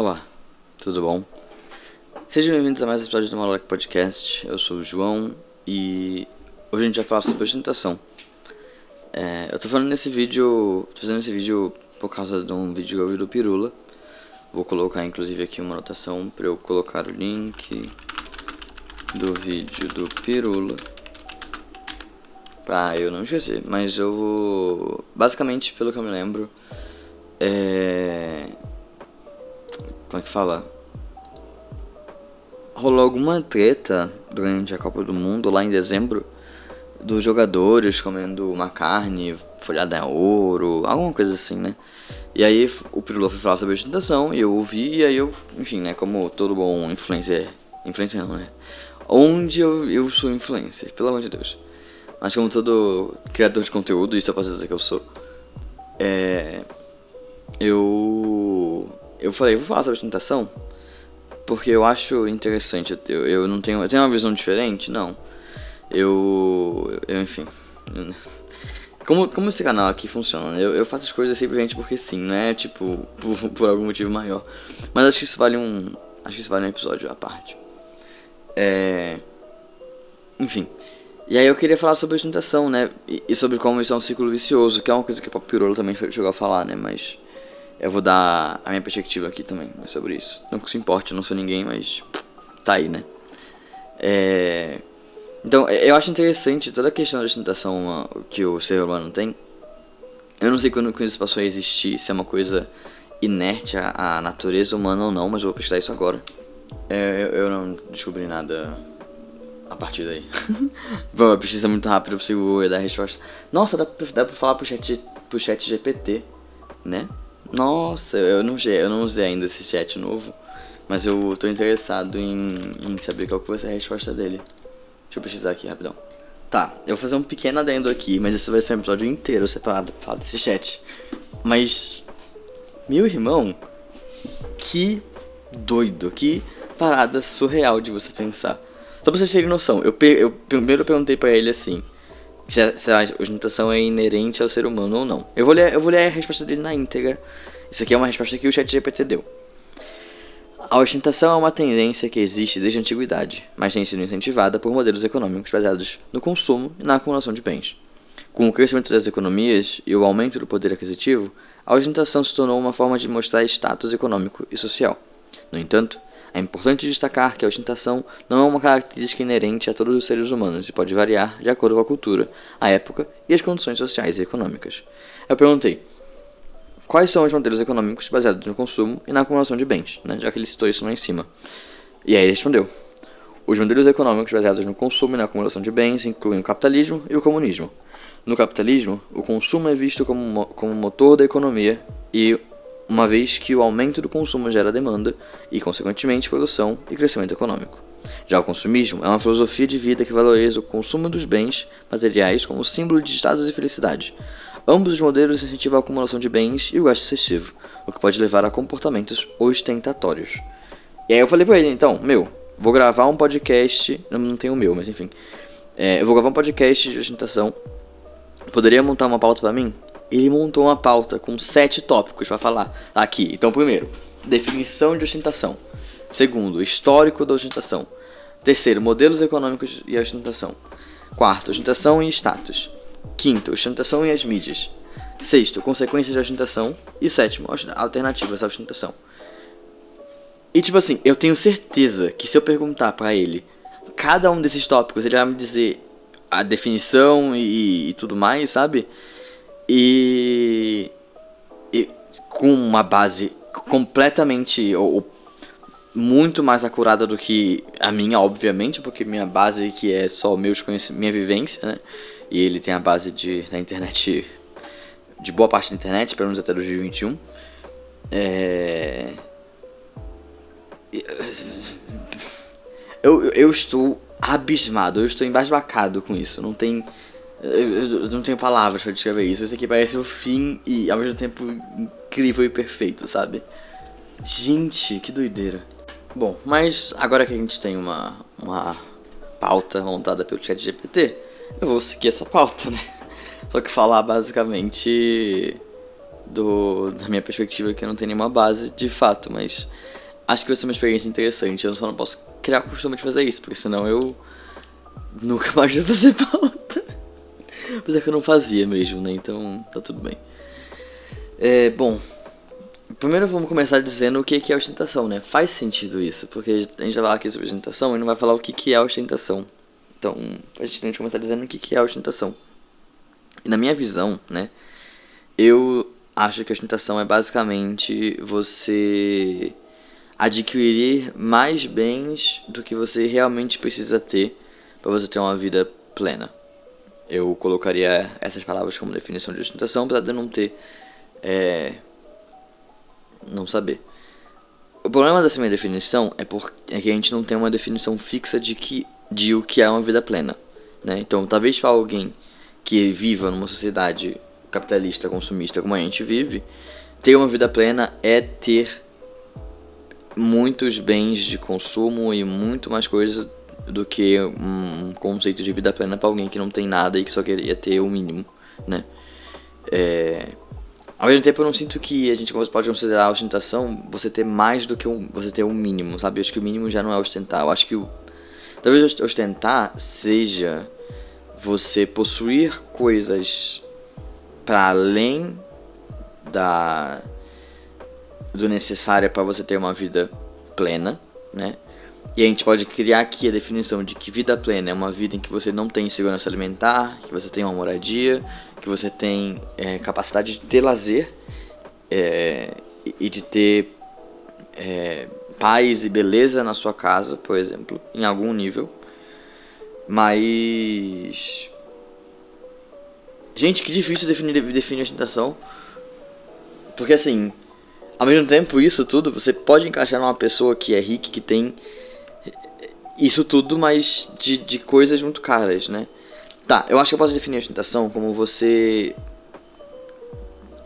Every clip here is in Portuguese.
Olá, tudo bom? Sejam bem-vindos a mais um episódio do Malolec Podcast. Eu sou o João e hoje a gente vai falar sobre ostentação. É, eu tô falando nesse vídeo, tô fazendo esse vídeo por causa de um vídeo que eu vi do Pirula. Vou colocar inclusive aqui uma anotação para eu colocar o link do vídeo do Pirula. Pra eu não esquecer, mas eu vou. Basicamente, pelo que eu me lembro, é. Como é que fala? Rolou alguma treta durante a Copa do Mundo lá em dezembro dos jogadores comendo uma carne folhada a ouro, alguma coisa assim, né? E aí o Pirula foi falar sobre a ostentação e eu ouvi, e aí eu, enfim, né, como todo bom influencer, influencer não, né? Onde eu, eu sou influencer, pelo amor de Deus. Mas como todo criador de conteúdo, isso eu posso dizer que eu sou, é, eu, eu falei, vou falar sobre ostentação, porque eu acho interessante, eu, eu não tenho, eu tenho uma visão diferente, não. Eu, eu enfim, como, como esse canal aqui funciona? Eu, eu faço as coisas simplesmente porque sim, não é tipo por, por algum motivo maior. Mas acho que isso vale um. Acho que isso vale um episódio à parte. É. Enfim. E aí eu queria falar sobre ostentação, né? E, e, sobre como isso é um ciclo vicioso, que é uma coisa que o Papirolo também chegou a falar, né? Mas eu vou dar a minha perspectiva aqui também sobre isso. Não que se importe, eu não sou ninguém, mas tá aí, né? É. Então, eu acho interessante toda a questão da ostentação que o ser humano tem. Eu não sei quando, isso passou a existir, se é uma coisa inerte à, à natureza humana ou não, mas eu vou pesquisar isso agora. É, eu, eu, não descobri nada a partir daí. Bom, a pesquisa é muito rápida, eu consigo dar a resposta. Nossa, dá pra, dá pra falar pro chat, pro chat GPT, né? Nossa, eu não, eu não usei ainda esse chat novo, mas eu tô interessado em, em saber qual que vai ser a resposta dele. Deixa eu pesquisar aqui rapidão. Tá, eu vou fazer um pequeno adendo aqui, mas isso vai ser um episódio inteiro separado pra falar desse chat. Mas. Meu irmão, que doido, que parada surreal de você pensar. Só pra vocês terem noção, eu, eu primeiro perguntei para ele assim: se a, se a ostentação é inerente ao ser humano ou não. Eu vou, ler, eu vou ler a resposta dele na íntegra. Isso aqui é uma resposta que o chat GPT deu. A ostentação é uma tendência que existe desde a antiguidade, mas tem sido incentivada por modelos econômicos baseados no consumo e na acumulação de bens. Com o crescimento das economias e o aumento do poder aquisitivo, a ostentação se tornou uma forma de mostrar status econômico e social. No entanto, é importante destacar que a ostentação não é uma característica inerente a todos os seres humanos e pode variar de acordo com a cultura, a época e as condições sociais e econômicas. Eu perguntei: quais são os modelos econômicos baseados no consumo e na acumulação de bens, né, já que ele citou isso lá em cima. E aí ele respondeu: Os modelos econômicos baseados no consumo e na acumulação de bens incluem o capitalismo e o comunismo. No capitalismo, o consumo é visto como, como motor da economia e uma vez que o aumento do consumo gera demanda e, consequentemente, produção e crescimento econômico. Já o consumismo é uma filosofia de vida que valoriza o consumo dos bens materiais como símbolo de status e felicidade, Ambos os modelos incentivam a acumulação de bens e o gasto excessivo, o que pode levar a comportamentos ostentatórios. E aí eu falei pra ele, então, meu, vou gravar um podcast, não, tem o meu, mas enfim. É, eu vou gravar um podcast de ostentação. Poderia montar uma pauta para mim? Ele montou uma pauta com sete tópicos para falar aqui. Então, primeiro, definição de ostentação. Segundo, histórico da ostentação. Terceiro, modelos econômicos e ostentação. Quarto, ostentação e status. Quinto, ostentação e as mídias. Sexto, consequências de ostentação. E sétimo, alternativas à ostentação. E tipo assim, eu tenho certeza que se eu perguntar para ele cada um desses tópicos, ele vai me dizer a definição e, e tudo mais, sabe? E, e, com uma base completamente ou, ou, muito mais acurada do que a minha, obviamente, porque minha base que é só meus minha vivência, né? E ele tem a base de, da internet, de boa parte da internet, pelo menos até 2021. É... Eu, eu estou abismado, eu estou embasbacado com isso. Não tem. Eu não tenho palavras para descrever isso. Isso aqui parece o fim e ao mesmo tempo incrível e perfeito, sabe? Gente, que doideira. Bom, mas agora que a gente tem uma, uma pauta montada pelo chat GPT, eu vou seguir essa pauta, né? Só que falar basicamente do, da minha perspectiva que eu não tenho nenhuma base de fato, mas acho que vai ser uma experiência interessante. Eu só não posso criar o costume de fazer isso, porque senão eu nunca mais vou fazer pauta. Mas é que eu não fazia mesmo, né? Então tá tudo bem. É, bom, primeiro vamos começar dizendo o que é ostentação, né? Faz sentido isso, porque a gente vai falar aqui sobre ostentação e não vai falar o que é ostentação. Então, a gente tem que começar dizendo o que é ostentação. E na minha visão, né? Eu acho que ostentação é basicamente você adquirir mais bens do que você realmente precisa ter para você ter uma vida plena. Eu colocaria essas palavras como definição de ostentação, apesar de eu não ter. É, não saber. O problema dessa minha definição é, porque, é que a gente não tem uma definição fixa de, que, de o que é uma vida plena. Né? Então, talvez para alguém que viva numa sociedade capitalista, consumista como a gente vive, ter uma vida plena é ter muitos bens de consumo e muito mais coisas do que um conceito de vida plena para alguém que não tem nada e que só queria ter o mínimo, né? É... Ao mesmo tempo, eu não sinto que a gente pode considerar a ostentação você ter mais do que um, você ter um mínimo, sabe? Eu acho que o mínimo já não é ostentar. Eu acho que o, talvez ostentar seja você possuir coisas para além da do necessário para você ter uma vida plena, né? E a gente pode criar aqui a definição de que vida plena é uma vida em que você não tem segurança alimentar, que você tem uma moradia, que você tem é, capacidade de ter lazer é, e de ter é, paz e beleza na sua casa, por exemplo, em algum nível. Mas. Gente, que difícil definir, definir ostentação. Porque assim, ao mesmo tempo, isso tudo você pode encaixar numa pessoa que é rica, que tem isso tudo, mas de, de coisas muito caras, né? Tá, eu acho que eu posso definir a ostentação como você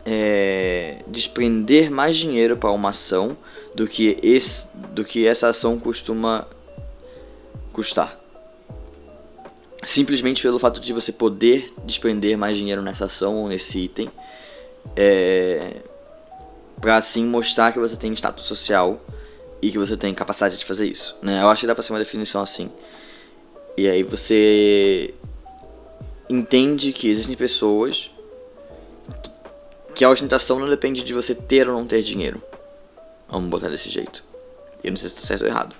é, desprender mais dinheiro para uma ação do que, esse, do que essa ação costuma custar simplesmente pelo fato de você poder despender mais dinheiro nessa ação ou nesse item, é, para assim mostrar que você tem status social e que você tem capacidade de fazer isso. Né? Eu acho que dá pra ser uma definição assim. E aí você entende que existem pessoas que a ostentação não depende de você ter ou não ter dinheiro. Vamos botar desse jeito. Eu não sei se está certo ou errado.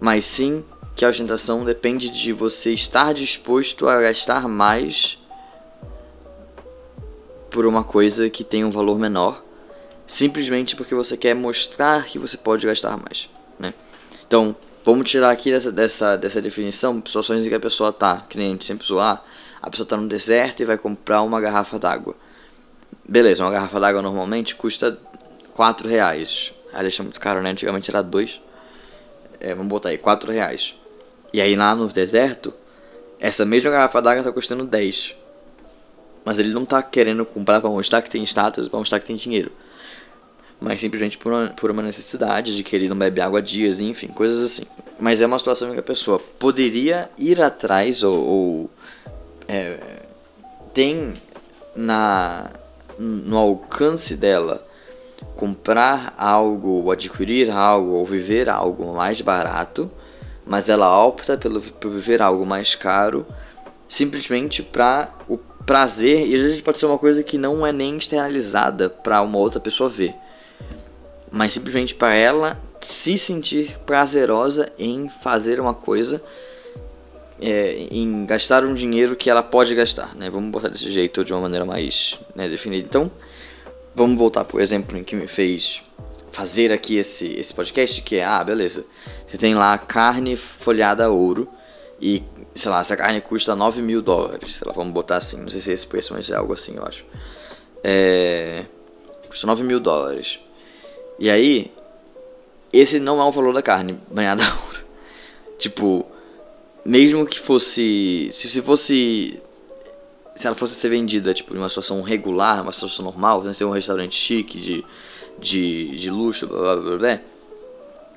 Mas sim que a ostentação depende de você estar disposto a gastar mais por uma coisa que tem um valor menor, simplesmente porque você quer mostrar que você pode gastar mais, né? Então, vamos tirar aqui dessa, dessa, dessa definição situações em que a pessoa tá, que nem a gente sempre zoar, a pessoa tá no deserto e vai comprar uma garrafa d'água. Beleza, uma garrafa d'água normalmente custa 4 reais. Aliás, é muito caro, né? Antigamente era 2. É, vamos botar aí, 4 reais. E aí lá no deserto, essa mesma garrafa d'água tá custando 10. Mas ele não tá querendo comprar para mostrar que tem status, para mostrar que tem dinheiro. Mas simplesmente por uma, por uma necessidade de que ele não bebe água há dias, enfim, coisas assim. Mas é uma situação em que a pessoa poderia ir atrás ou, ou é, tem na no alcance dela comprar algo, ou adquirir algo, ou viver algo mais barato mas ela opta pelo, por viver algo mais caro simplesmente para o prazer, e às vezes pode ser uma coisa que não é nem externalizada para uma outra pessoa ver, mas simplesmente para ela se sentir prazerosa em fazer uma coisa, é, em gastar um dinheiro que ela pode gastar, né? Vamos botar desse jeito de uma maneira mais né, definida. Então, vamos voltar para o exemplo em que me fez fazer aqui esse, esse podcast, que é, ah, beleza, você tem lá carne folhada a ouro e, sei lá, essa carne custa 9 mil dólares, sei lá, vamos botar assim, não sei se é esse preço, mas é algo assim, eu acho. É, custa 9 mil dólares. E aí, esse não é o valor da carne banhada a ouro. Tipo, mesmo que fosse, se, se fosse se ela fosse ser vendida tipo, em uma situação regular, uma situação normal, sem ser um restaurante chique de de, de luxo, blá, blá, blá, blá,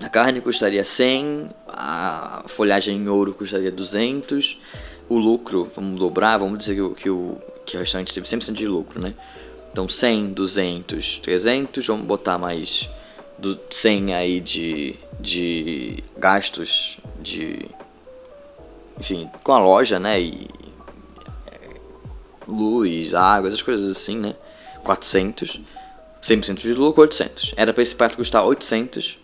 a carne custaria 100, a folhagem em ouro custaria 200, o lucro, vamos dobrar, vamos dizer que, o, que o, que o restaurante teve 100% de lucro, né? Então 100, 200, 300, vamos botar mais do 100 aí de, de gastos de enfim, com a loja, né, e é, luz, água, essas coisas assim, né, 400, 100% de lucro, 800. Era para esse prato custar 800,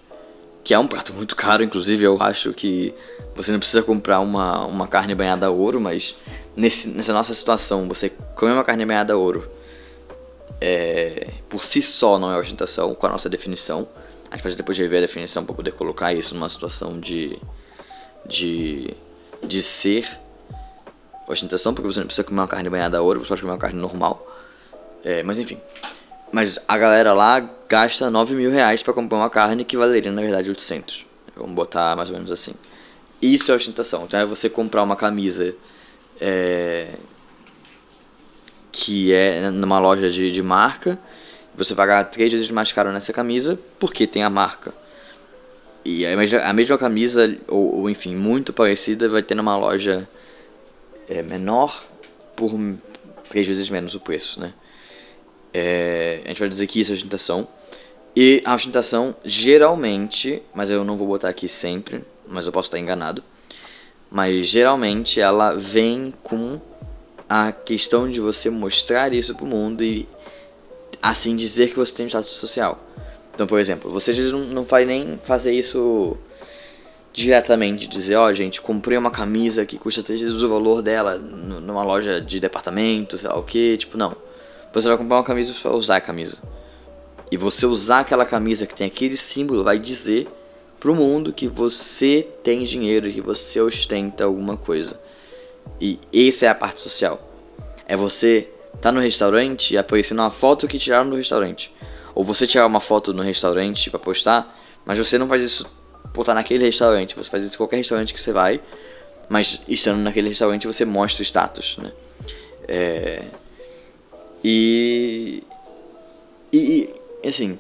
que é um prato muito caro, inclusive eu acho que você não precisa comprar uma, uma carne banhada a ouro, mas nesse, nessa nossa situação, você comer uma carne banhada a ouro é, por si só não é ostentação com a nossa definição. A gente pode depois rever a definição para poder colocar isso numa situação de, de, de ser ostentação, porque você não precisa comer uma carne banhada a ouro, você pode comer uma carne normal. É, mas enfim. Mas a galera lá gasta 9 mil reais pra comprar uma carne que valeria na verdade 800. Vamos botar mais ou menos assim. Isso é ostentação. Então é você comprar uma camisa é, que é numa loja de, de marca, você pagar três vezes mais caro nessa camisa porque tem a marca. E a mesma, a mesma camisa, ou, ou, enfim, muito parecida, vai ter numa loja é, menor por três vezes menos o preço, né? É, a gente vai dizer que isso é ostentação. E a ostentação, geralmente, mas eu não vou botar aqui sempre, mas eu posso estar enganado. Mas geralmente ela vem com a questão de você mostrar isso pro mundo e assim dizer que você tem status social. Então, por exemplo, você não, não vai nem fazer isso diretamente, dizer, ó, oh, gente, comprei uma camisa que custa três vezes o valor dela numa loja de departamento, sei lá o que, tipo, não. Você vai comprar uma camisa e vai usar a camisa. E você usar aquela camisa que tem aquele símbolo vai dizer pro mundo que você tem dinheiro, que você ostenta alguma coisa. E essa é a parte social. É você tá no restaurante e aparecendo uma foto que tiraram no restaurante. Ou você tirar uma foto no restaurante para postar, mas você não faz isso postar naquele restaurante, você faz isso em qualquer restaurante que você vai, mas estando naquele restaurante você mostra o status, né? É... E... e, e assim,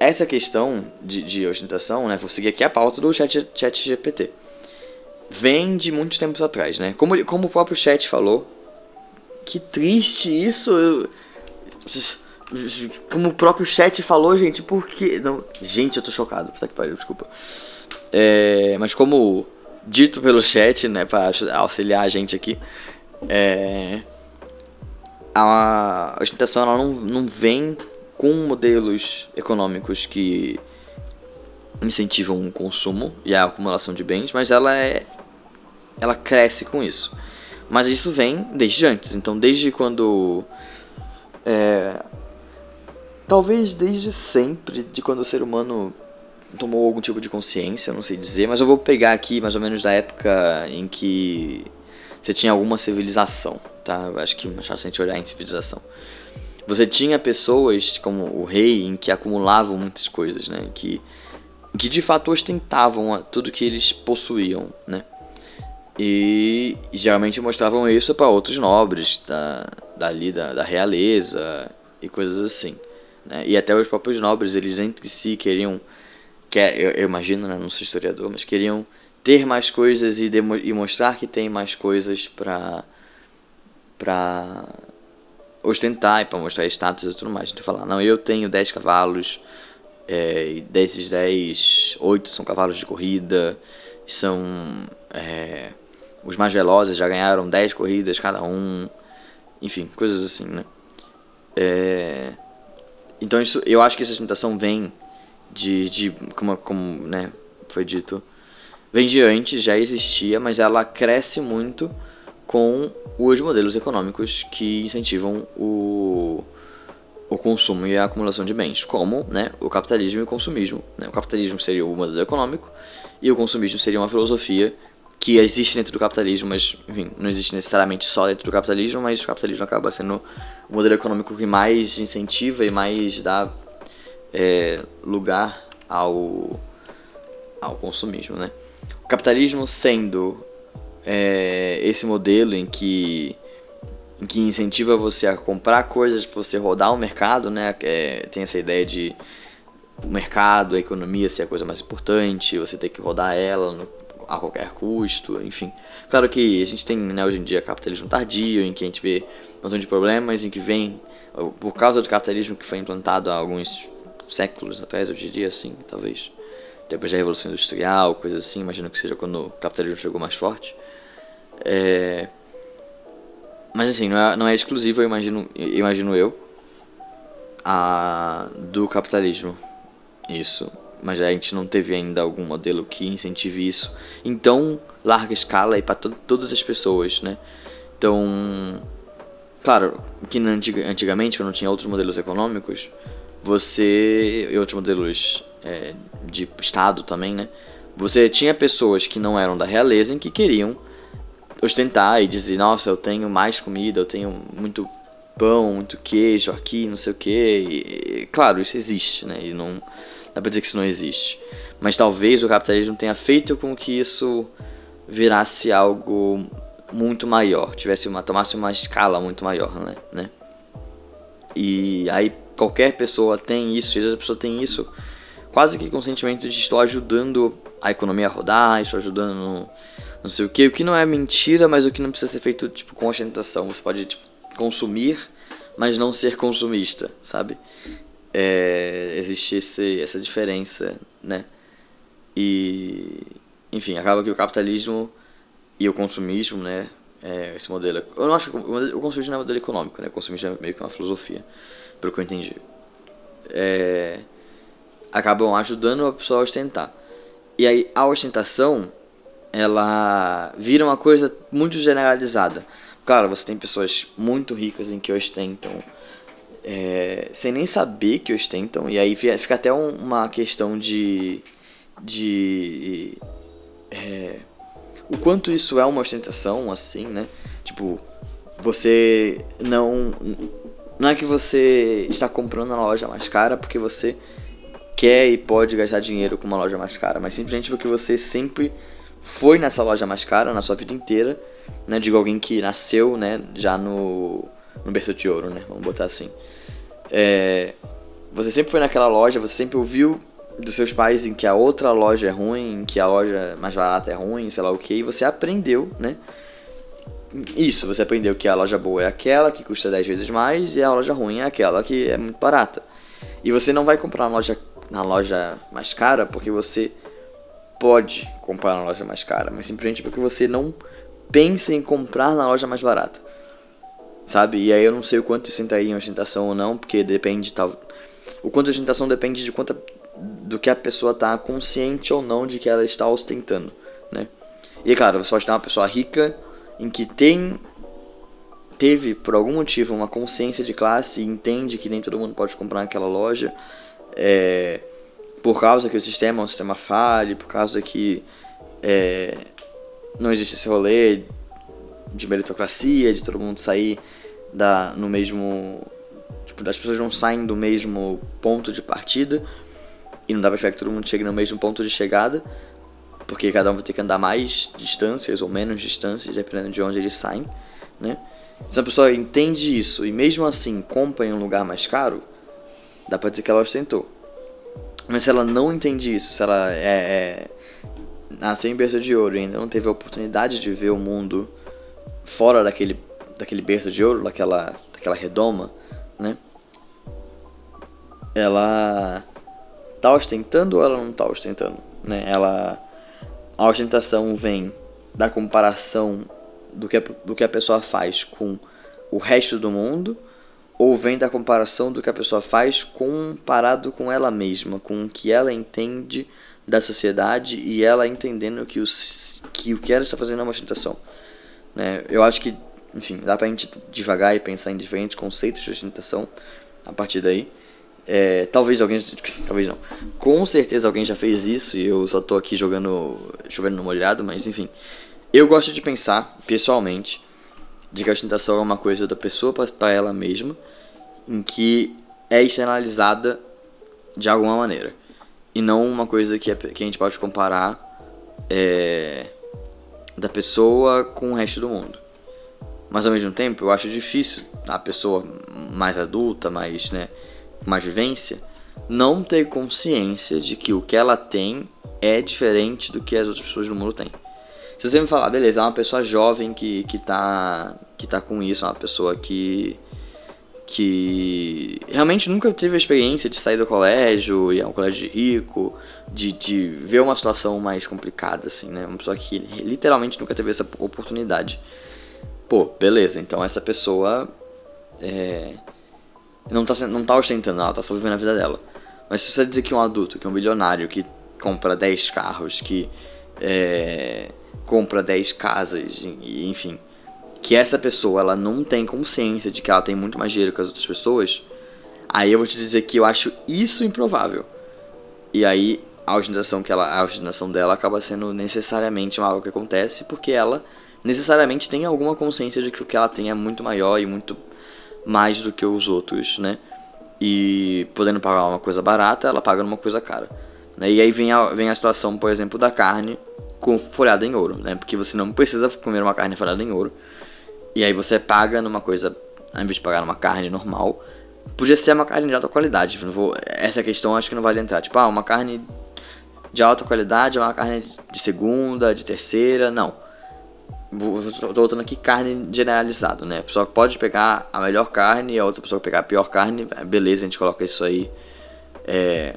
essa questão de, de ostentação, né? Vou seguir aqui a pauta do chat, chat GPT. Vem de muitos tempos atrás, né? Como, como o próprio chat falou, que triste isso. Como o próprio chat falou, gente, por que. Não, gente, eu tô chocado, puta que pariu, desculpa. É, mas como dito pelo chat, né, pra auxiliar a gente aqui, é, a ostentação ela não, não vem com modelos econômicos que incentivam o consumo e a acumulação de bens, mas ela é ela cresce com isso. Mas isso vem desde antes, então desde quando é, talvez desde sempre, de quando o ser humano tomou algum tipo de consciência, não sei dizer, mas eu vou pegar aqui mais ou menos da época em que você tinha alguma civilização, tá? Acho que é mais fácil a gente olhar em civilização. Você tinha pessoas como o rei em que acumulavam muitas coisas, né? Que, que de fato ostentavam tudo que eles possuíam, né? E geralmente mostravam isso para outros nobres da, dali da, da realeza e coisas assim. Né? E até os próprios nobres, eles entre si queriam, quer, eu, eu imagino, né? não sou historiador, mas queriam ter mais coisas e, demo, e mostrar que tem mais coisas para para ostentar e para mostrar status e tudo mais. Então falar, não, eu tenho 10 cavalos, é, e desses 10, 8 são cavalos de corrida, são é, os mais velozes já ganharam 10 corridas cada um, enfim, coisas assim, né? É, então isso, eu acho que essa tentação vem de, de como, como né, foi dito, vem de antes, já existia, mas ela cresce muito com os modelos econômicos que incentivam o, o consumo e a acumulação de bens, como né, o capitalismo e o consumismo. Né? O capitalismo seria o modelo econômico e o consumismo seria uma filosofia que existe dentro do capitalismo, mas enfim, não existe necessariamente só dentro do capitalismo, mas o capitalismo acaba sendo o modelo econômico que mais incentiva e mais dá é, lugar ao, ao consumismo, né? O capitalismo sendo é, esse modelo em que, em que incentiva você a comprar coisas para você rodar o mercado, né? É, tem essa ideia de o mercado, a economia ser a coisa mais importante, você ter que rodar ela no, a qualquer custo, enfim. Claro que a gente tem né, hoje em dia capitalismo tardio, em que a gente vê uma de problemas, em que vem, por causa do capitalismo que foi implantado há alguns séculos atrás, eu diria assim, talvez. Depois da Revolução Industrial, coisa assim, imagino que seja quando o capitalismo chegou mais forte. É... Mas assim, não é, não é exclusivo, eu imagino, imagino eu, a, do capitalismo. Isso. Mas a gente não teve ainda algum modelo que incentive isso em tão larga escala e para to todas as pessoas, né? Então, claro, que antigamente, quando tinha outros modelos econômicos, você. e outros modelos é, de Estado também, né? Você tinha pessoas que não eram da realeza em que queriam ostentar e dizer: Nossa, eu tenho mais comida, eu tenho muito pão, muito queijo aqui, não sei o que. E, claro, isso existe, né? E não dá pra dizer que isso não existe. Mas talvez o capitalismo tenha feito com que isso virasse algo muito maior, tivesse uma tomasse uma escala muito maior, né? né? E aí qualquer pessoa tem isso, e a pessoa tem isso quase que com o sentimento de estou ajudando a economia a rodar, estou ajudando no, não sei o que, o que não é mentira, mas o que não precisa ser feito tipo com ostentação. Você pode tipo, consumir, mas não ser consumista, sabe? É, existe esse, essa diferença, né? E, enfim, acaba que o capitalismo e o consumismo, né? É, esse modelo. Eu não acho que o consumismo não é um modelo econômico, né? O consumismo é meio que uma filosofia, pelo que eu entendi. É, acabam ajudando a pessoa a ostentar. E aí a ostentação, ela vira uma coisa muito generalizada. Claro, você tem pessoas muito ricas em que ostentam é, sem nem saber que ostentam, e aí fica até um, uma questão de. de. É, o quanto isso é uma ostentação, assim, né? Tipo, você não. Não é que você está comprando na loja mais cara porque você quer e pode gastar dinheiro com uma loja mais cara, mas simplesmente porque você sempre foi nessa loja mais cara na sua vida inteira, né? Digo alguém que nasceu, né? Já no, no berço de ouro, né? Vamos botar assim. É, você sempre foi naquela loja, você sempre ouviu dos seus pais em que a outra loja é ruim, em que a loja mais barata é ruim, sei lá o que, e você aprendeu, né? Isso, você aprendeu que a loja boa é aquela que custa 10 vezes mais e a loja ruim é aquela que é muito barata. E você não vai comprar na loja, na loja mais cara porque você pode comprar na loja mais cara, mas simplesmente porque você não pensa em comprar na loja mais barata. Sabe? E aí eu não sei o quanto isso entraria em ostentação ou não, porque depende tal. O quanto de ostentação depende de quanto do que a pessoa está consciente ou não de que ela está ostentando, né? E claro, você pode ter uma pessoa rica em que tem teve por algum motivo uma consciência de classe e entende que nem todo mundo pode comprar naquela loja, é, por causa que o sistema é um sistema falho, por causa que é, não existe esse rolê de meritocracia, de todo mundo sair da, no mesmo. Tipo, as pessoas não saem do mesmo ponto de partida e não dá pra esperar que todo mundo chegue no mesmo ponto de chegada, porque cada um vai ter que andar mais distâncias ou menos distâncias, dependendo de onde eles saem, né? Se a pessoa entende isso e mesmo assim compra em um lugar mais caro, dá pra dizer que ela ostentou. Mas se ela não entende isso, se ela é, é nasceu em berço de ouro e ainda não teve a oportunidade de ver o mundo fora daquele, daquele berço de ouro, daquela, daquela redoma, né? Ela tá ostentando ou ela não tá ostentando, né? Ela a ostentação vem da comparação do que, do que a pessoa faz com o resto do mundo ou vem da comparação do que a pessoa faz comparado com ela mesma, com o que ela entende da sociedade e ela entendendo que, os, que o que ela está fazendo é uma ostentação. Né? Eu acho que, enfim, dá pra gente devagar e pensar em diferentes conceitos de ostentação a partir daí. É, talvez alguém. Talvez não. Com certeza alguém já fez isso e eu só tô aqui jogando. chovendo no molhado, mas enfim. Eu gosto de pensar, pessoalmente, de que a ostentação é uma coisa da pessoa para ela mesma, em que é externalizada de alguma maneira. E não uma coisa que, é, que a gente pode comparar é, da pessoa com o resto do mundo. Mas ao mesmo tempo, eu acho difícil a pessoa mais adulta, mais, né, mais vivência, não ter consciência de que o que ela tem é diferente do que as outras pessoas do mundo têm. Se você me falar, beleza, é uma pessoa jovem que, que, tá, que tá com isso, é uma pessoa que, que realmente nunca teve a experiência de sair do colégio, ir a um colégio de rico, de, de ver uma situação mais complicada, assim, né? Uma pessoa que literalmente nunca teve essa oportunidade. Pô, beleza, então essa pessoa é, não, tá, não tá ostentando, ela tá só vivendo a vida dela. Mas se você dizer que um adulto, que um bilionário, que compra 10 carros, que é, compra 10 casas, enfim, que essa pessoa ela não tem consciência de que ela tem muito mais dinheiro que as outras pessoas, aí eu vou te dizer que eu acho isso improvável. E aí a ostentação que ela, a ostentação dela acaba sendo necessariamente algo que acontece porque ela necessariamente tem alguma consciência de que o que ela tem é muito maior e muito mais do que os outros, né? E podendo pagar uma coisa barata, ela paga numa coisa cara. Né? E aí vem a, vem a situação, por exemplo, da carne com folhada em ouro, né? Porque você não precisa comer uma carne folhada em ouro. E aí você paga numa coisa, ao invés de pagar numa carne normal, podia ser uma carne de alta qualidade. Essa questão acho que não vale entrar. Tipo, ah, uma carne de alta qualidade é uma carne de segunda, de terceira, não. Estou voltando aqui carne generalizado, né? A pessoa pode pegar a melhor carne e a outra pessoa pegar a pior carne, beleza, a gente coloca isso aí. É,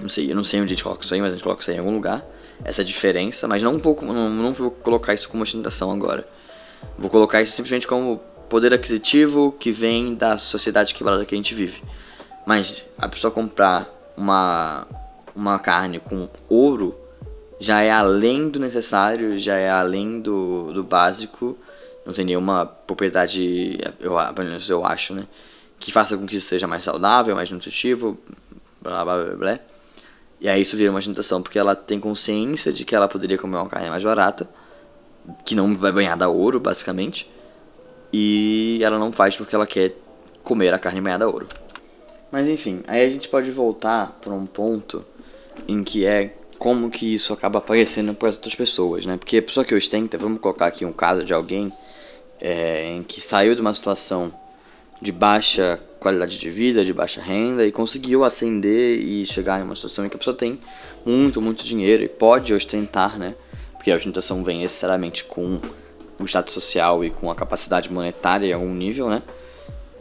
não sei, eu não sei onde a gente coloca isso aí, mas a gente coloca isso aí em algum lugar. Essa diferença, mas não vou, não, não vou colocar isso como ostentação agora. Vou colocar isso simplesmente como poder aquisitivo que vem da sociedade quebrada que a gente vive. Mas a pessoa comprar uma, uma carne com ouro já é além do necessário, já é além do, do básico. Não tem nenhuma propriedade, eu, eu acho, né? Que faça com que isso seja mais saudável, mais nutritivo, blá blá blá blá. E aí isso vira uma tentação, porque ela tem consciência de que ela poderia comer uma carne mais barata, que não vai banhada a ouro, basicamente. E ela não faz porque ela quer comer a carne banhada a ouro. Mas enfim, aí a gente pode voltar para um ponto em que é como que isso acaba aparecendo para as outras pessoas, né? Porque a pessoa que ostenta, vamos colocar aqui um caso de alguém é, em que saiu de uma situação de baixa qualidade de vida, de baixa renda e conseguiu ascender e chegar em uma situação em que a pessoa tem muito, muito dinheiro e pode ostentar, né? Porque a ostentação vem necessariamente com o status social e com a capacidade monetária em algum nível, né?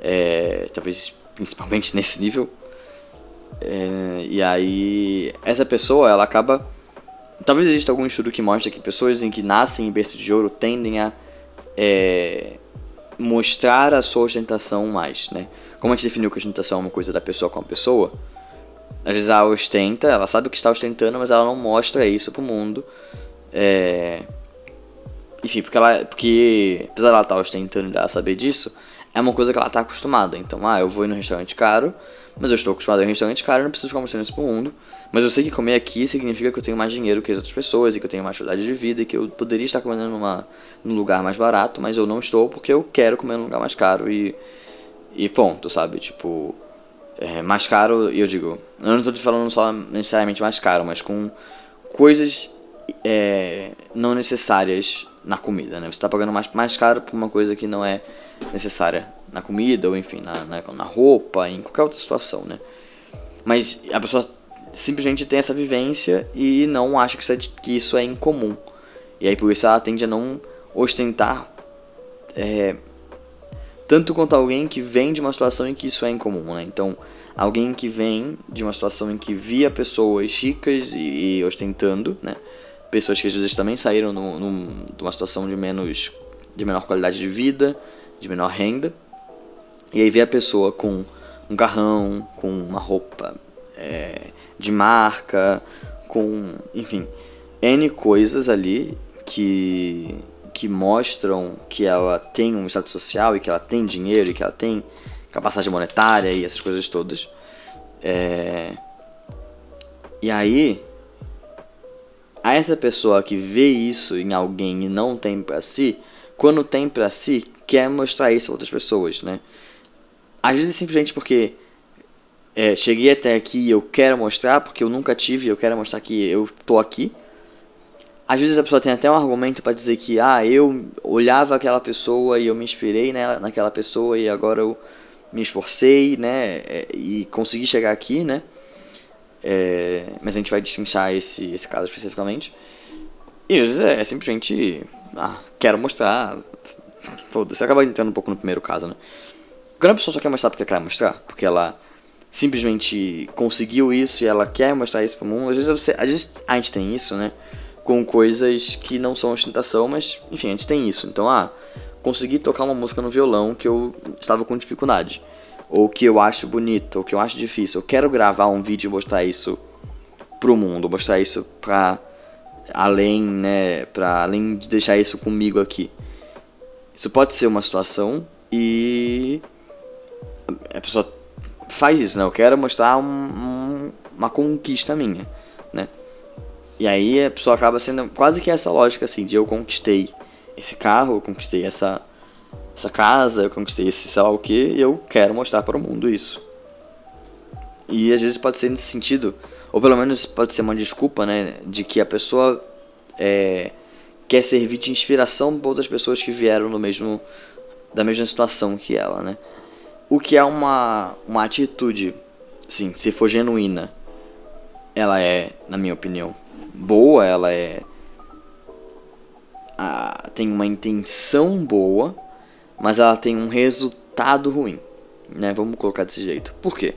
É, talvez principalmente nesse nível. É, e aí, essa pessoa, ela acaba. Talvez exista algum estudo que mostre que pessoas em que nascem em berço de ouro tendem a é, mostrar a sua ostentação mais, né? Como a gente definiu que a ostentação é uma coisa da pessoa com a pessoa, às vezes ela ostenta, ela sabe o que está ostentando, mas ela não mostra isso pro mundo. É... Enfim, porque ela. Porque apesar dela estar tá ostentando e dela saber disso, é uma coisa que ela está acostumada. Então, ah, eu vou ir num restaurante caro, mas eu estou acostumado a num restaurante caro, não preciso ficar mostrando isso pro mundo. Mas eu sei que comer aqui significa que eu tenho mais dinheiro que as outras pessoas, e que eu tenho mais qualidade de vida, e que eu poderia estar comendo numa, num lugar mais barato, mas eu não estou porque eu quero comer num lugar mais caro e. E ponto, sabe? Tipo. É, mais caro, e eu digo. Eu não estou te falando só necessariamente mais caro, mas com coisas é, não necessárias na comida, né? Você está pagando mais, mais caro por uma coisa que não é necessária na comida, ou enfim, na, na, na roupa, em qualquer outra situação, né? Mas a pessoa simplesmente tem essa vivência e não acha que isso é, que isso é incomum. E aí por isso ela tende a não ostentar é, tanto quanto alguém que vem de uma situação em que isso é incomum, né? Então, alguém que vem de uma situação em que via pessoas ricas e, e ostentando, né? Pessoas que às vezes também saíram de uma situação de menos de menor qualidade de vida, de menor renda. E aí vê a pessoa com um carrão, com uma roupa é, de marca, com, enfim, N coisas ali que, que mostram que ela tem um status social e que ela tem dinheiro e que ela tem capacidade monetária e essas coisas todas. É... E aí, a essa pessoa que vê isso em alguém e não tem para si, quando tem para si, quer mostrar isso a outras pessoas, né? Às vezes simplesmente porque é, cheguei até aqui e eu quero mostrar, porque eu nunca tive, eu quero mostrar que eu tô aqui. Às vezes a pessoa tem até um argumento para dizer que, ah, eu olhava aquela pessoa e eu me inspirei nela, naquela pessoa e agora eu me esforcei, né, é, e consegui chegar aqui, né. É, mas a gente vai destrinchar esse, esse caso especificamente. E às vezes é, é simplesmente, ah, quero mostrar, foda-se, acaba entrando um pouco no primeiro caso, né. Quando a pessoa só quer mostrar porque quer mostrar, porque ela simplesmente conseguiu isso e ela quer mostrar isso pro mundo, às vezes, você, às vezes a gente tem isso, né? Com coisas que não são ostentação, mas enfim, a gente tem isso. Então, ah, consegui tocar uma música no violão que eu estava com dificuldade, ou que eu acho bonito, ou que eu acho difícil. Eu quero gravar um vídeo e mostrar isso pro mundo, mostrar isso pra além, né, para além de deixar isso comigo aqui. Isso pode ser uma situação e a pessoa faz isso, né? Eu quero mostrar um, um, uma conquista minha, né? E aí a pessoa acaba sendo quase que essa lógica assim, de eu conquistei esse carro, eu conquistei essa essa casa, eu conquistei esse sei lá o que, e eu quero mostrar para o mundo isso. E às vezes pode ser nesse sentido, ou pelo menos pode ser uma desculpa, né, de que a pessoa é, quer servir de inspiração para outras pessoas que vieram no mesmo da mesma situação que ela, né? O que é uma, uma atitude, sim, se for genuína, ela é, na minha opinião, boa, ela é. A, tem uma intenção boa, mas ela tem um resultado ruim, né? Vamos colocar desse jeito. Por quê?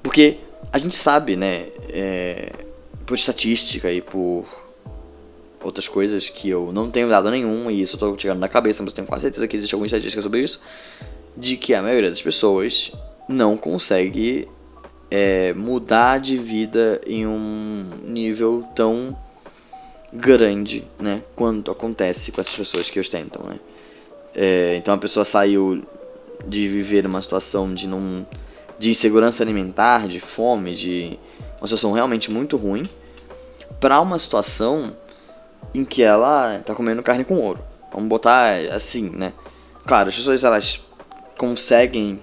Porque a gente sabe, né, é, por estatística e por outras coisas que eu não tenho dado nenhum, e isso eu tô tirando da cabeça, mas eu tenho quase certeza que existe alguma estatística sobre isso de que a maioria das pessoas não consegue é, mudar de vida em um nível tão grande, né? Quanto acontece com essas pessoas que ostentam, né? É, então a pessoa saiu de viver uma situação de não de insegurança alimentar, de fome, de uma situação realmente muito ruim, para uma situação em que ela tá comendo carne com ouro. Vamos botar assim, né? Claro, as pessoas elas conseguem,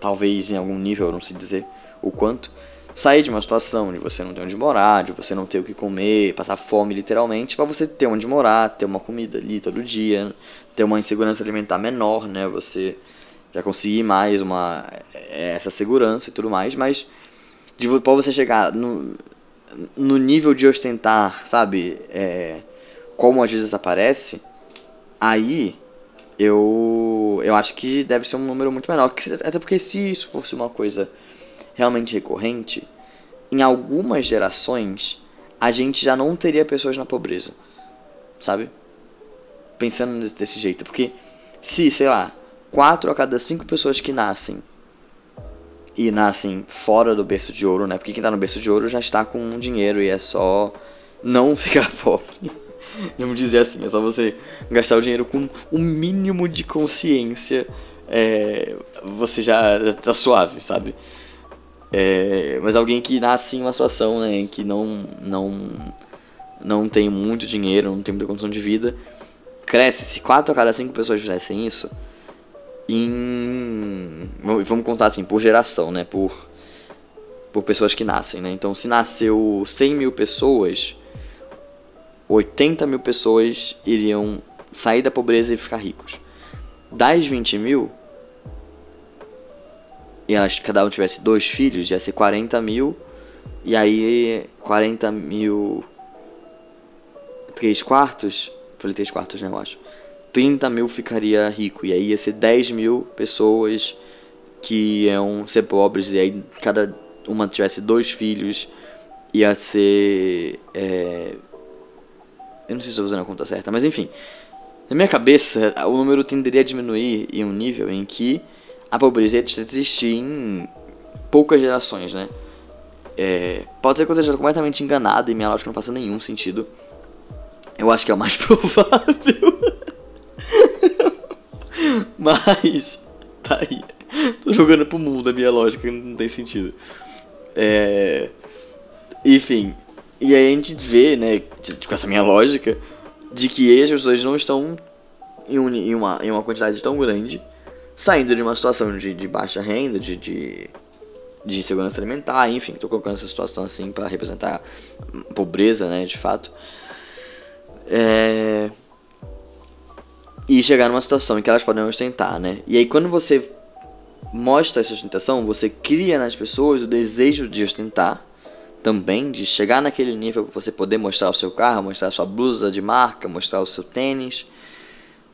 talvez em algum nível, não sei dizer o quanto, sair de uma situação de você não ter onde morar, de você não ter o que comer, passar fome literalmente, para você ter onde morar, ter uma comida ali todo dia, ter uma insegurança alimentar menor, né? Você já conseguir mais uma essa segurança e tudo mais, mas de para você chegar no, no nível de ostentar, sabe, é, como às vezes aparece, aí eu, eu acho que deve ser um número muito menor. Até porque se isso fosse uma coisa realmente recorrente, em algumas gerações a gente já não teria pessoas na pobreza. Sabe? Pensando desse, jeito. Porque se, sei lá, 4 a cada 5 pessoas que nascem e nascem fora do berço de ouro, né? Porque quem tá no berço de ouro já está com dinheiro e é só não ficar pobre. Vamos dizer assim, é só você gastar o dinheiro com o um mínimo de consciência, é, você já, já tá suave, sabe? É, mas alguém que nasce em uma situação né, que não, não, não tem muito dinheiro, não tem muita condição de vida, cresce. Se 4 a cada 5 pessoas fizessem isso, em. Vamos contar assim, por geração, né? Por, por pessoas que nascem, né? Então, se nasceu 100 mil pessoas 80 mil pessoas iriam sair da pobreza e ficar ricos. Das 20 mil, e elas cada um tivesse dois filhos, ia ser 40 mil. E aí 40 mil. 3 quartos. Falei 3 quartos, né, eu acho. 30 mil ficaria rico. E aí ia ser 10 mil pessoas que iam ser pobres. E aí cada uma tivesse dois filhos. Ia ser. É, eu não sei se estou fazendo a conta certa, mas enfim. Na minha cabeça, o número tenderia a diminuir em um nível em que a pobreza ia existir em poucas gerações, né? É, pode ser que eu esteja completamente enganado e minha lógica não faça nenhum sentido. Eu acho que é o mais provável. Mas, tá aí. Tô jogando pro mundo a minha lógica, não tem sentido. É, enfim, e aí a gente vê, né, com essa minha lógica, de que as pessoas não estão em, um, em, uma, em uma quantidade tão grande, saindo de uma situação de, de baixa renda, de, de, de insegurança alimentar, enfim, tô colocando essa situação assim para representar pobreza, né, de fato. É... E chegar numa situação em que elas podem ostentar, né? E aí quando você mostra essa ostentação, você cria nas pessoas o desejo de ostentar também de chegar naquele nível para você poder mostrar o seu carro, mostrar a sua blusa de marca, mostrar o seu tênis,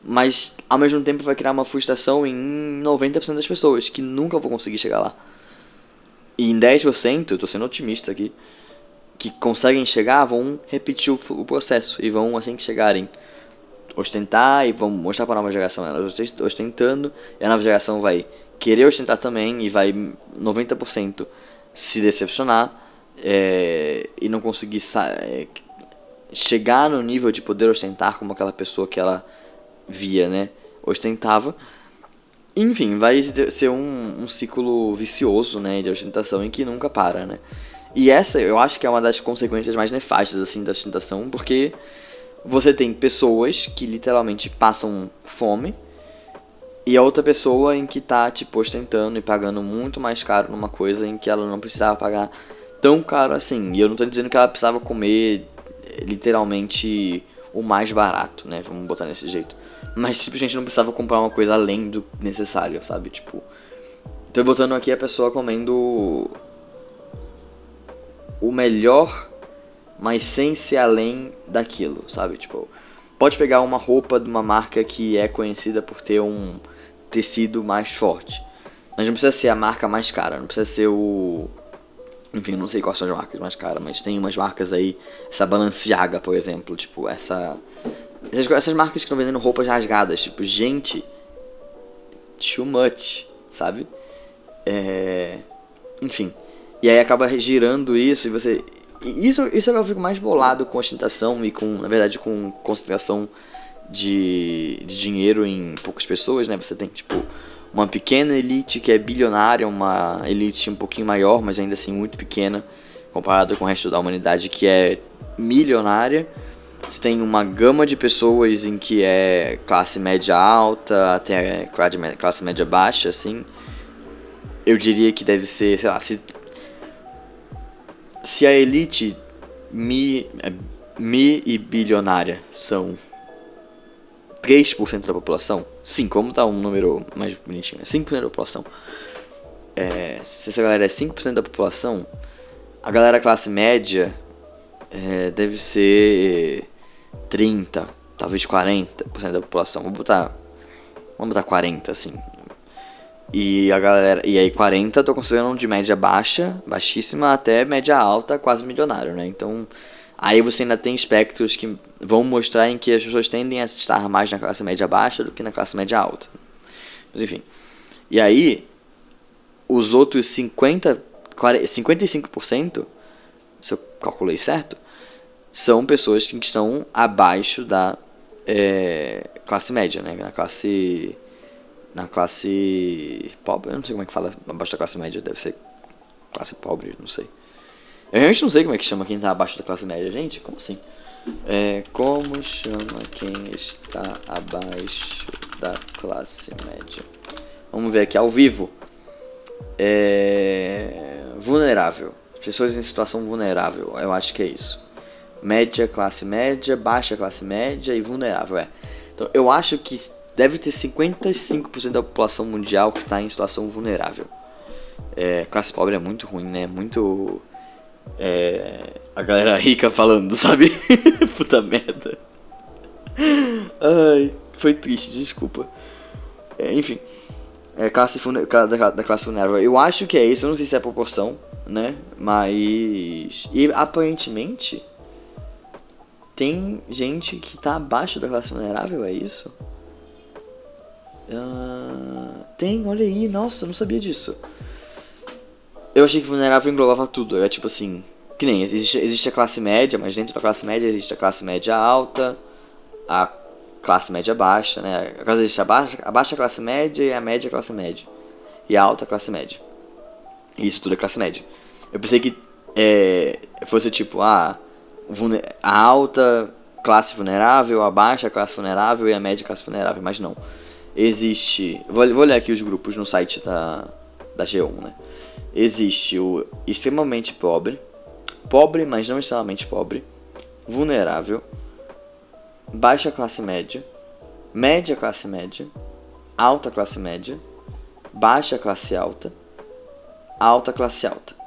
mas ao mesmo tempo vai criar uma frustração em 90% das pessoas que nunca vão conseguir chegar lá. E em 10%, eu tô sendo otimista aqui, que conseguem chegar vão repetir o, processo e vão assim que chegarem ostentar e vão mostrar para a nova geração. Elas ostentando e a nova geração vai querer ostentar também e vai 90% se decepcionar é, e não conseguir é, chegar no nível de poder ostentar como aquela pessoa que ela via, né, ostentava. Enfim, vai ser um, um ciclo vicioso, né, de ostentação em que nunca para, né. E essa eu acho que é uma das consequências mais nefastas, assim, da ostentação, porque você tem pessoas que literalmente passam fome e a outra pessoa em que tá, tipo, ostentando e pagando muito mais caro numa coisa em que ela não precisava pagar tão caro assim. E eu não tô dizendo que ela precisava comer literalmente o mais barato, né? Vamos botar desse jeito. Mas simplesmente não precisava comprar uma coisa além do necessário, sabe? Tipo. Tô botando aqui a pessoa comendo o melhor, mas sem ser além daquilo, sabe? Tipo, pode pegar uma roupa de uma marca que é conhecida por ter um tecido mais forte. Mas não precisa ser a marca mais cara, não precisa ser o enfim, não sei quais são as marcas mais caras, mas tem umas marcas aí, essa Balenciaga, por exemplo, tipo, essa. Essas, essas marcas que estão vendendo roupas rasgadas, tipo, gente. Too much, sabe? É. Enfim. E aí acaba girando isso e você. Isso, isso é que eu fico mais bolado com ostentação e com, na verdade, com concentração de, de dinheiro em poucas pessoas, né? Você tem, tipo, uma pequena elite que é bilionária, uma elite um pouquinho maior, mas ainda assim muito pequena, comparada com o resto da humanidade que é milionária. Você tem uma gama de pessoas em que é classe média alta até classe média baixa, assim. Eu diria que deve ser, sei lá, se, se a elite mi, é, mi e bilionária são 3% da população, sim, como tá um número mais bonitinho, é 5% da população. É, se essa galera é 5% da população, a galera classe média é, deve ser 30, talvez 40% da população. Vou botar. Vamos botar 40 assim. E a galera. E aí 40 eu tô considerando de média baixa, baixíssima, até média alta, quase milionário, né? Então Aí você ainda tem espectros que vão mostrar em que as pessoas tendem a estar mais na classe média baixa do que na classe média alta. Mas enfim. E aí, os outros 50, 40, 55%, se eu calculei certo, são pessoas que estão abaixo da é, classe média, né? Na classe. Na classe pobre, eu não sei como é que fala abaixo da classe média, deve ser classe pobre, não sei. Eu realmente não sei como é que chama quem tá abaixo da classe média, gente. Como assim? É, como chama quem está abaixo da classe média? Vamos ver aqui ao vivo. É, vulnerável. Pessoas em situação vulnerável. Eu acho que é isso. Média, classe média, baixa classe média e vulnerável. É. Então eu acho que deve ter 55% da população mundial que está em situação vulnerável. É, classe pobre é muito ruim, né? Muito é, a galera rica falando, sabe? Puta merda. Ai, foi triste, desculpa. É, enfim, é, classe da, da classe vulnerável. Eu acho que é isso, eu não sei se é proporção, né? Mas. E aparentemente. Tem gente que tá abaixo da classe vulnerável, é isso? Uh, tem, olha aí, nossa, eu não sabia disso. Eu achei que vulnerável englobava tudo. É tipo assim. Que nem existe, existe a classe média, mas dentro da classe média existe a classe média alta, a classe média baixa, né? A classe existe a baixa, a baixa classe média e a média classe média. E a alta classe média. E isso tudo é classe média. Eu pensei que é, fosse tipo, ah, a alta classe vulnerável, a baixa classe vulnerável e a média classe vulnerável, mas não. Existe. Vou, vou ler aqui os grupos no site da, da G1, né? Existe o extremamente pobre, pobre, mas não extremamente pobre, vulnerável, baixa classe média, média classe média, alta classe média, baixa classe alta, alta classe alta.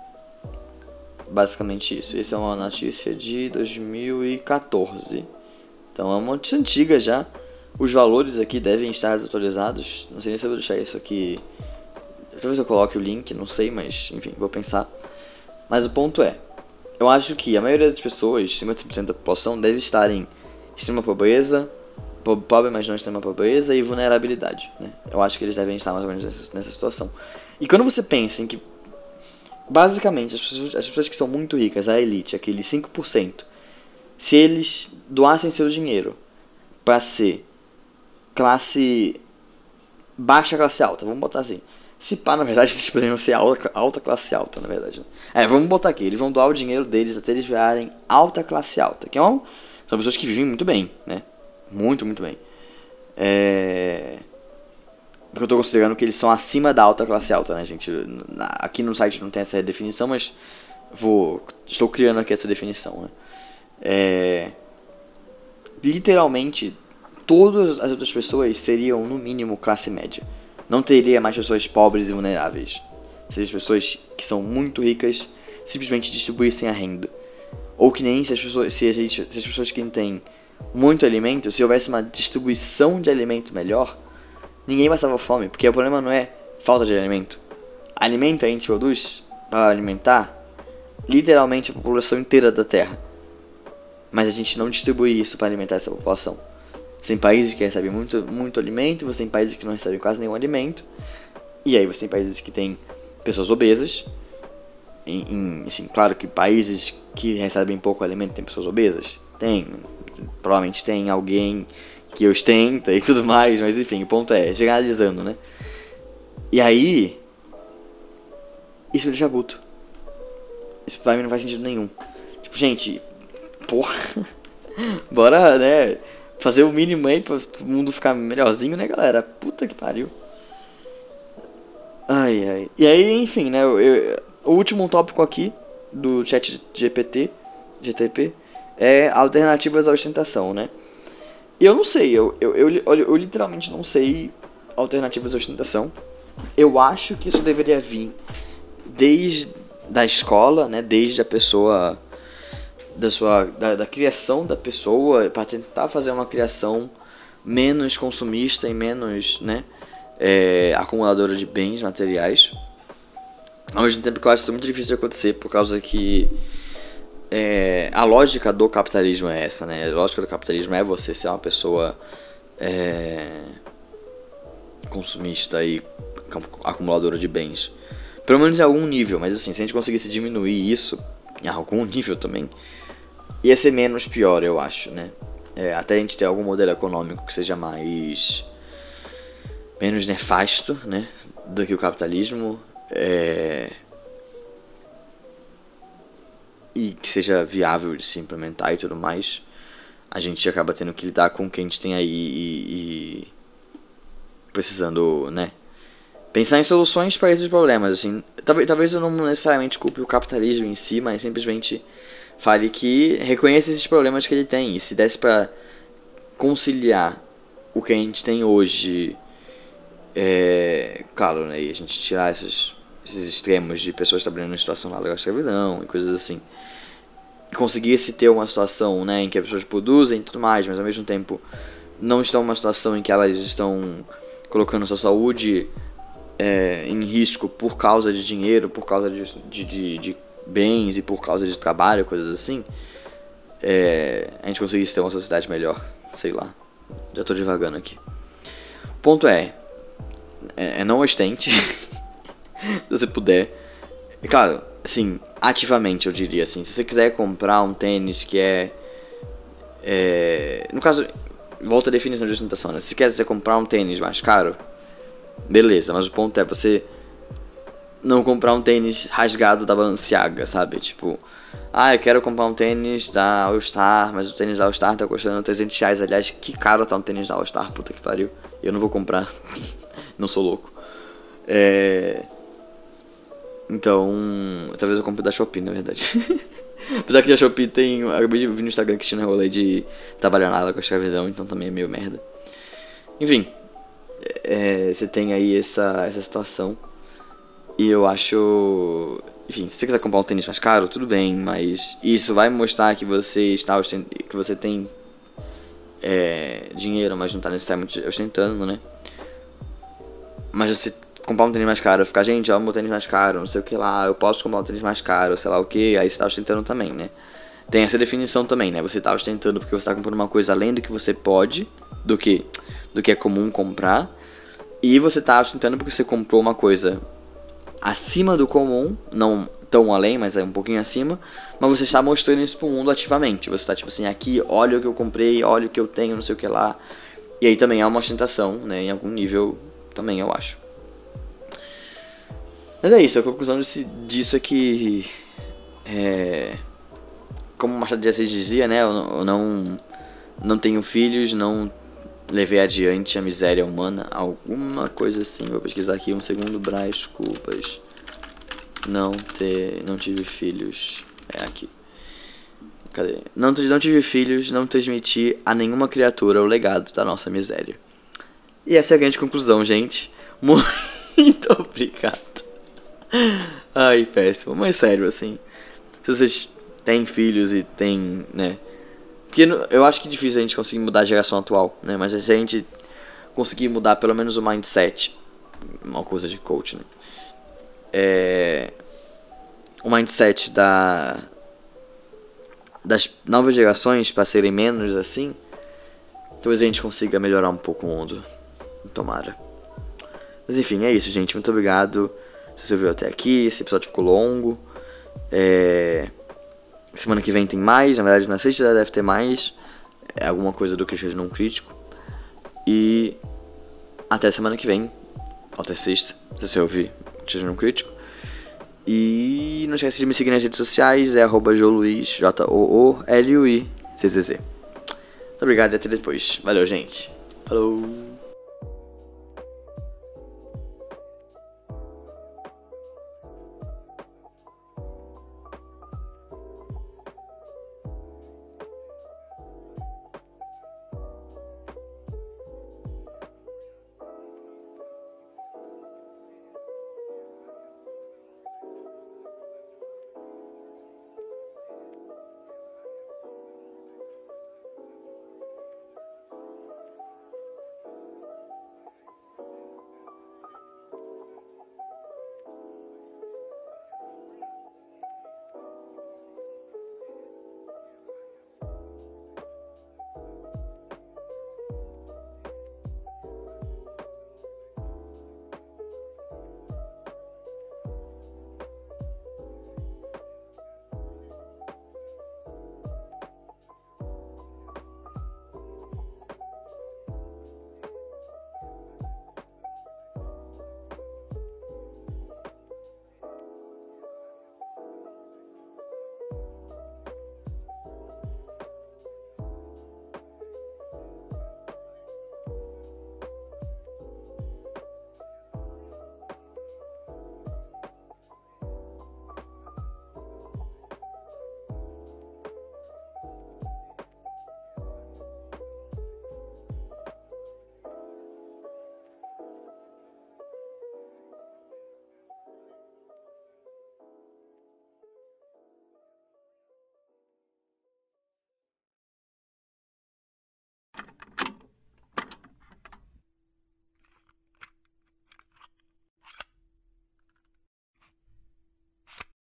Basicamente isso. Isso é uma notícia de 2014. Então é uma notícia antiga já, Os valores aqui devem estar desatualizados. Não sei nem se eu vou deixar isso aqui. Talvez eu coloque o link, não sei, mas enfim, vou pensar. Mas o ponto é, eu acho que a maioria das pessoas, 50% da população, deve estar em extrema pobreza, pobre, mas não extrema pobreza e vulnerabilidade. Né? Eu acho que eles devem estar mais ou menos nessa, nessa situação. E quando você pensa em que, basicamente, as pessoas, as pessoas que são muito ricas, a elite, aqueles 5%, se eles doassem seu dinheiro para ser classe baixa classe alta, vamos botar assim. Se pá, na verdade, eles poderiam ser alta, alta classe alta, na verdade. Né? É, vamos botar aqui, eles vão doar o dinheiro deles até eles virarem alta classe alta, que é um, são pessoas que vivem muito bem, né? Muito, muito bem. É... Porque eu estou considerando que eles são acima da alta classe alta, né, gente? Aqui no site não tem essa definição, mas vou estou criando aqui essa definição, né? É... Literalmente, todas as outras pessoas seriam, no mínimo, classe média. Não teria mais pessoas pobres e vulneráveis. Seriam pessoas que são muito ricas simplesmente distribuíssem a renda. Ou que nem se as pessoas, se, se as pessoas que têm muito alimento, se houvesse uma distribuição de alimento melhor, ninguém passava fome, porque o problema não é falta de alimento. Alimento a gente produz para alimentar literalmente a população inteira da Terra. Mas a gente não distribui isso para alimentar essa população. Você tem países que recebem muito, muito alimento, você tem países que não recebem quase nenhum alimento. E aí você tem países que têm pessoas obesas. Em, em, assim, claro que países que recebem pouco alimento têm pessoas obesas. Tem. Provavelmente tem alguém que ostenta e tudo mais, mas enfim, o ponto é, generalizando, né? E aí. Isso me deixa puto. Isso pra mim não faz sentido nenhum. Tipo, gente. Porra. Bora, né? Fazer o mínimo aí para o mundo ficar melhorzinho, né, galera? Puta que pariu. Ai, ai. E aí, enfim, né? Eu, eu, o último tópico aqui do chat GPT, GTP, é alternativas à ostentação, né? E eu não sei, eu, eu, eu, eu, literalmente não sei alternativas à ostentação. Eu acho que isso deveria vir desde da escola, né? Desde a pessoa da sua da, da criação da pessoa para tentar fazer uma criação menos consumista e menos né é, acumuladora de bens materiais. Ao mesmo tempo que eu acho isso muito difícil de acontecer por causa que é, a lógica do capitalismo é essa né? A lógica do capitalismo é você ser uma pessoa é, consumista e acumuladora de bens. Pelo menos em algum nível mas assim se a gente conseguisse diminuir isso em algum nível também ia ser menos pior, eu acho, né? É, até a gente ter algum modelo econômico que seja mais menos nefasto, né, do que o capitalismo, é, e que seja viável de se implementar e tudo mais, a gente acaba tendo que lidar com o que a gente tem aí e, e precisando, né, pensar em soluções para esses problemas, assim, talvez, talvez eu não necessariamente culpe o capitalismo em si, mas simplesmente fale que reconheça esses problemas que ele tem. E se desse para conciliar o que a gente tem hoje, é, claro, né, e a gente tirar esses, esses extremos de pessoas trabalhando em situação lá da escravidão e coisas assim, e conseguisse ter uma situação né, em que as pessoas produzem e tudo mais, mas ao mesmo tempo não estão numa situação em que elas estão colocando sua saúde é, em risco por causa de dinheiro, por causa de, de, de, de bens e por causa de trabalho, coisas assim, é, a gente conseguisse ter uma sociedade melhor. Sei lá. Já tô devagando aqui. O ponto é, é, é não ostente, se você puder. E, claro, assim, ativamente eu diria assim, se você quiser comprar um tênis que é, é no caso, volta a definição de ostentação, né? Se quer você comprar um tênis mais caro, beleza, mas o ponto é você não comprar um tênis rasgado da Balenciaga, sabe? Tipo, ah, eu quero comprar um tênis da All Star, mas o tênis da All Star tá custando 300 reais. Aliás, que caro tá um tênis da All Star, puta que pariu. Eu não vou comprar, não sou louco. É... Então, talvez eu compre da Shopee, na verdade. Apesar que a Shopee tem. Acabei de vir no Instagram que tinha rolê de trabalhar nada com a escravidão, então também é meio merda. Enfim, é, você tem aí essa, essa situação. E eu acho. Enfim, se você quiser comprar um tênis mais caro, tudo bem, mas isso vai mostrar que você está que você tem é, dinheiro, mas não tá necessariamente ostentando, né? Mas você comprar um tênis mais caro, ficar, gente, ó, meu tênis mais caro, não sei o que lá, eu posso comprar um tênis mais caro, sei lá o que, aí você tá ostentando também, né? Tem essa definição também, né? Você tá ostentando porque você tá comprando uma coisa além do que você pode, do que, do que é comum comprar, e você tá ostentando porque você comprou uma coisa acima do comum, não tão além, mas é um pouquinho acima, mas você está mostrando isso pro mundo ativamente. Você está tipo assim, aqui, olha o que eu comprei, olha o que eu tenho, não sei o que lá. E aí também é uma ostentação, né, em algum nível também, eu acho. Mas é isso, a conclusão desse, disso é que é, como Machado de Assis dizia, né, eu não não tenho filhos, não levei adiante a miséria humana, alguma coisa assim. Vou pesquisar aqui um segundo, Braz Culpas não ter, não tive filhos. É aqui. Cadê? Não, não tive filhos, não transmiti a nenhuma criatura o legado da nossa miséria. E essa é a grande conclusão, gente. Muito obrigado. Ai, péssimo. Mas sério, assim. Se vocês têm filhos e têm, né? Porque eu acho que é difícil a gente conseguir mudar a geração atual, né? Mas se a gente conseguir mudar pelo menos o mindset, uma coisa de coach, né? é, o mindset da, das novas gerações para serem menos assim, talvez a gente consiga melhorar um pouco o mundo. Tomara. Mas enfim, é isso, gente. Muito obrigado se você ouviu até aqui. Esse episódio ficou longo. É... Semana que vem tem mais. Na verdade, na sexta deve ter mais. É alguma coisa do Cristiano não crítico. E até semana que vem. Até sexta, se você ouvir seja um crítico. E não esquece de me seguir nas redes sociais, é arroba Joluiz, J-O-O-L-U-I, C-Z-Z. Muito obrigado e até depois. Valeu, gente. Falou!